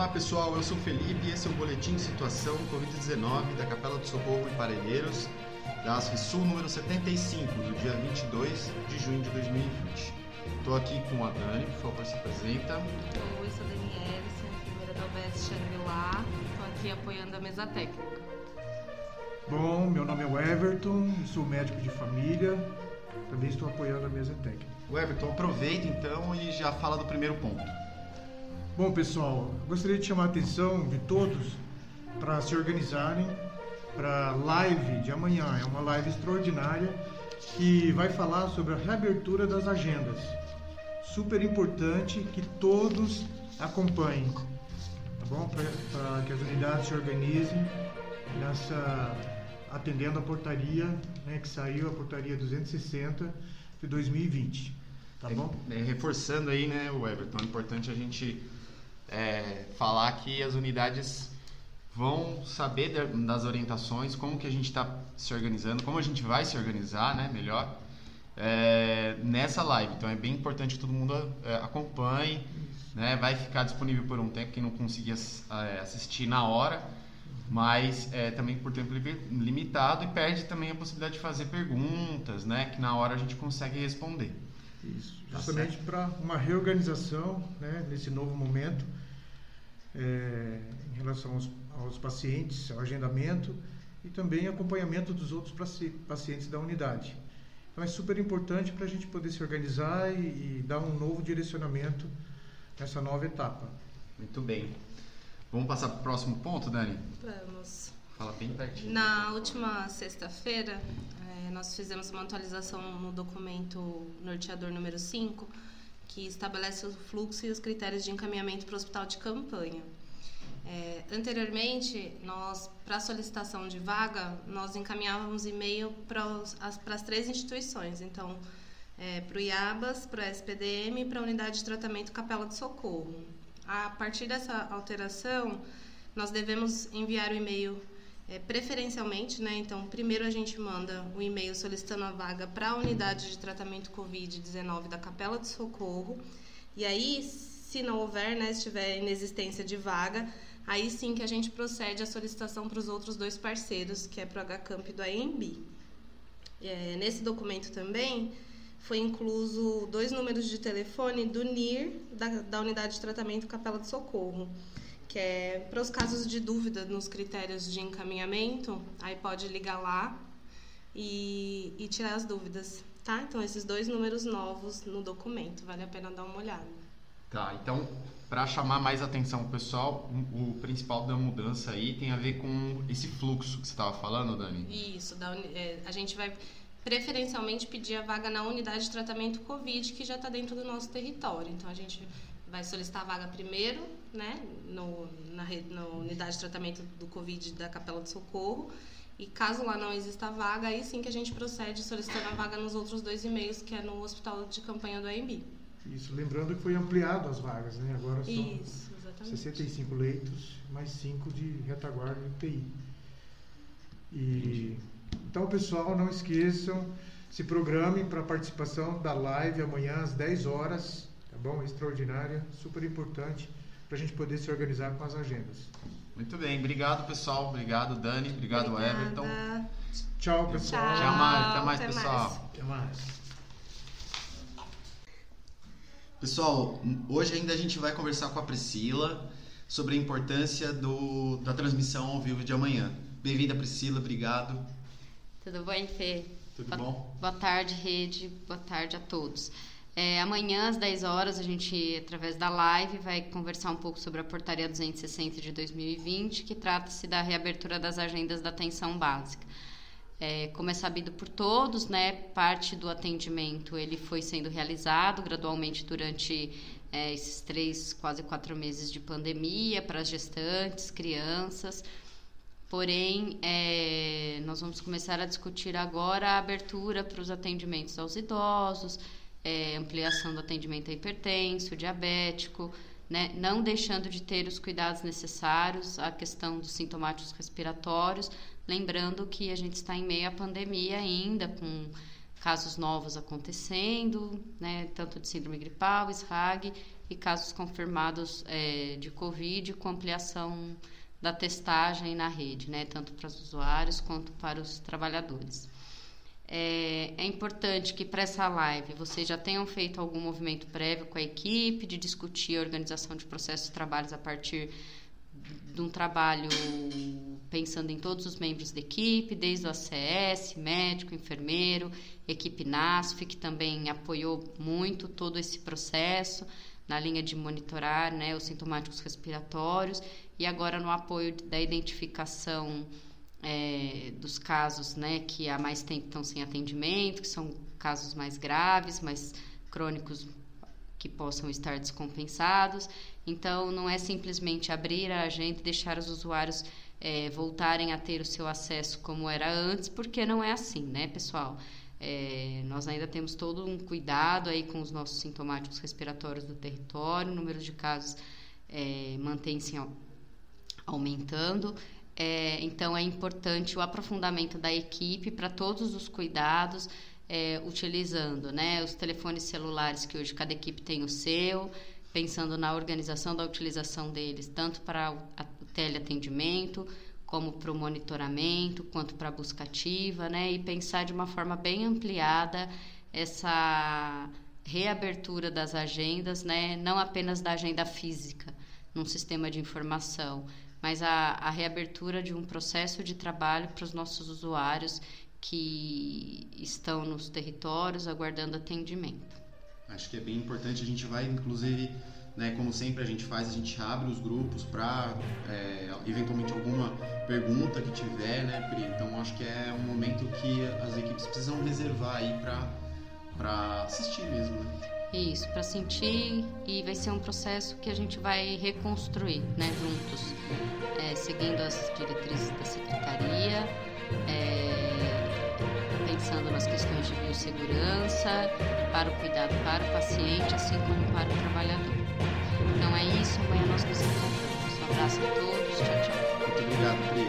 Olá pessoal, eu sou o Felipe e esse é o Boletim de Situação Covid-19 da Capela do Socorro em Parelheiros, da Sul número 75, do dia 22 de junho de 2020. Estou aqui com a Dani, por favor, se apresenta. Oi, sou a Daniela, sou enfermeira da UBS Xangri-Lá, estou aqui apoiando a mesa técnica. Bom, meu nome é Everton, sou médico de família, também estou apoiando a mesa técnica. O Everton, aproveita então e já fala do primeiro ponto. Bom, pessoal, gostaria de chamar a atenção de todos para se organizarem para a live de amanhã. É uma live extraordinária que vai falar sobre a reabertura das agendas. Super importante que todos acompanhem, tá bom? Para que as unidades se organizem nessa atendendo a portaria né, que saiu, a portaria 260 de 2020. Tá bom? É, reforçando aí, né, o Everton, é importante a gente é, falar que as unidades vão saber das orientações, como que a gente está se organizando, como a gente vai se organizar, né, melhor, é, nessa live. Então é bem importante que todo mundo é, acompanhe, né, vai ficar disponível por um tempo, quem não conseguir é, assistir na hora, mas é, também por tempo limitado e perde também a possibilidade de fazer perguntas, né, que na hora a gente consegue responder. Isso, tá justamente para uma reorganização né, nesse novo momento é, em relação aos, aos, pacientes, ao agendamento e também acompanhamento dos outros pacientes da unidade. Então é super importante para a gente poder se organizar e, e dar um novo direcionamento nessa nova etapa. Muito bem. Vamos passar para o próximo ponto, Dani? Vamos. Fala bem pertinho. Na última sexta-feira, é, nós fizemos uma atualização no documento norteador número 5, que estabelece o fluxo e os critérios de encaminhamento para o hospital de campanha. É, anteriormente, nós, para solicitação de vaga, nós encaminhávamos e-mail para, as, para as três instituições. Então, é, para o IABAS, para o SPDM e para a Unidade de Tratamento Capela de Socorro. A partir dessa alteração, nós devemos enviar o e-mail é, preferencialmente, né? Então, primeiro a gente manda o um e-mail solicitando a vaga para a unidade de tratamento Covid-19 da Capela de Socorro. E aí, se não houver, né, estiver inexistência de vaga, aí sim que a gente procede à solicitação para os outros dois parceiros, que é para o HCamp e do AMB. É, nesse documento também foi incluso dois números de telefone do NIR, da, da Unidade de Tratamento Capela de Socorro que é para os casos de dúvida nos critérios de encaminhamento, aí pode ligar lá e, e tirar as dúvidas, tá? Então, esses dois números novos no documento, vale a pena dar uma olhada. Tá, então, para chamar mais atenção pessoal, o, o, principal da mudança aí tem a ver com esse fluxo que você estava falando, Dani? Isso, da, é, a gente vai preferencialmente pedir a vaga na unidade de tratamento COVID, que já está dentro do nosso território. Então, a gente vai solicitar a vaga primeiro, né, no, na, na unidade de tratamento do Covid da Capela de Socorro. E caso lá não exista vaga, aí sim que a gente procede solicitando a vaga nos outros dois e-mails, que é no hospital de campanha do AMB. Isso, lembrando que foi ampliado as vagas, né? Agora são Isso, 65 leitos, mais 5 de retaguarda e UTI. E, então, pessoal, não esqueçam, se programem para a participação da live amanhã às 10 horas bom? Extraordinária, super importante para a gente poder se organizar com as agendas. Muito bem, obrigado pessoal, obrigado Dani, obrigado Obrigada. Everton. Tchau pessoal. Tchau. Até mais, até mais até pessoal. Mais. Até mais. Pessoal, hoje ainda a gente vai conversar com a Priscila sobre a importância do, da transmissão ao vivo de amanhã. Bem-vinda Priscila, obrigado. Tudo bem, Fê? Tudo boa, bom? Boa tarde, rede. Boa tarde a todos. É, amanhã, às 10 horas, a gente, através da live, vai conversar um pouco sobre a Portaria 260 de 2020, que trata-se da reabertura das agendas da atenção básica. É, como é sabido por todos, né, parte do atendimento ele foi sendo realizado gradualmente durante é, esses três, quase quatro meses de pandemia para as gestantes, crianças. Porém, é, nós vamos começar a discutir agora a abertura para os atendimentos aos idosos, é, ampliação do atendimento a hipertenso, diabético, né? não deixando de ter os cuidados necessários, a questão dos sintomáticos respiratórios, lembrando que a gente está em meio à pandemia ainda, com casos novos acontecendo, né? tanto de síndrome gripal, SRAG, e casos confirmados é, de Covid com ampliação da testagem na rede, né, tanto para os usuários quanto para os trabalhadores. É, é importante que para essa live vocês já tenham feito algum movimento prévio com a equipe de discutir a organização de processos de trabalhos a partir de um trabalho pensando em todos os membros da equipe, desde o ACS, médico, enfermeiro, equipe NASF, que também apoiou muito todo esse processo na linha de monitorar né, os sintomáticos respiratórios e agora no apoio da identificação é, dos casos né, que há mais tempo estão sem atendimento, que são casos mais graves, mais crônicos que possam estar descompensados. Então, não é simplesmente abrir a agenda e deixar os usuários é, voltarem a ter o seu acesso como era antes, porque não é assim, né, pessoal? É, nós ainda temos todo um cuidado aí com os nossos sintomáticos respiratórios do território, o número de casos é, mantém-se aumentando. É, então, é importante o aprofundamento da equipe para todos os cuidados, é, utilizando né, os telefones celulares, que hoje cada equipe tem o seu, pensando na organização da utilização deles, tanto para o teleatendimento, como para o monitoramento, quanto para a busca ativa, né, e pensar de uma forma bem ampliada essa reabertura das agendas, né, não apenas da agenda física, num sistema de informação, mas a, a reabertura de um processo de trabalho para os nossos usuários que estão nos territórios aguardando atendimento. Acho que é bem importante. A gente vai, inclusive, né, como sempre a gente faz, a gente abre os grupos para é, eventualmente alguma pergunta que tiver, né, Pri? Então acho que é um momento que as equipes precisam reservar aí para assistir mesmo, né? Isso, para sentir e vai ser um processo que a gente vai reconstruir, né, juntos, é, seguindo as diretrizes da secretaria, é, pensando nas questões de biossegurança, para o cuidado para o paciente, assim como para o trabalhador. Então é isso, amanhã nós nos encontramos. Um abraço a todos, tchau, tchau. Muito obrigado,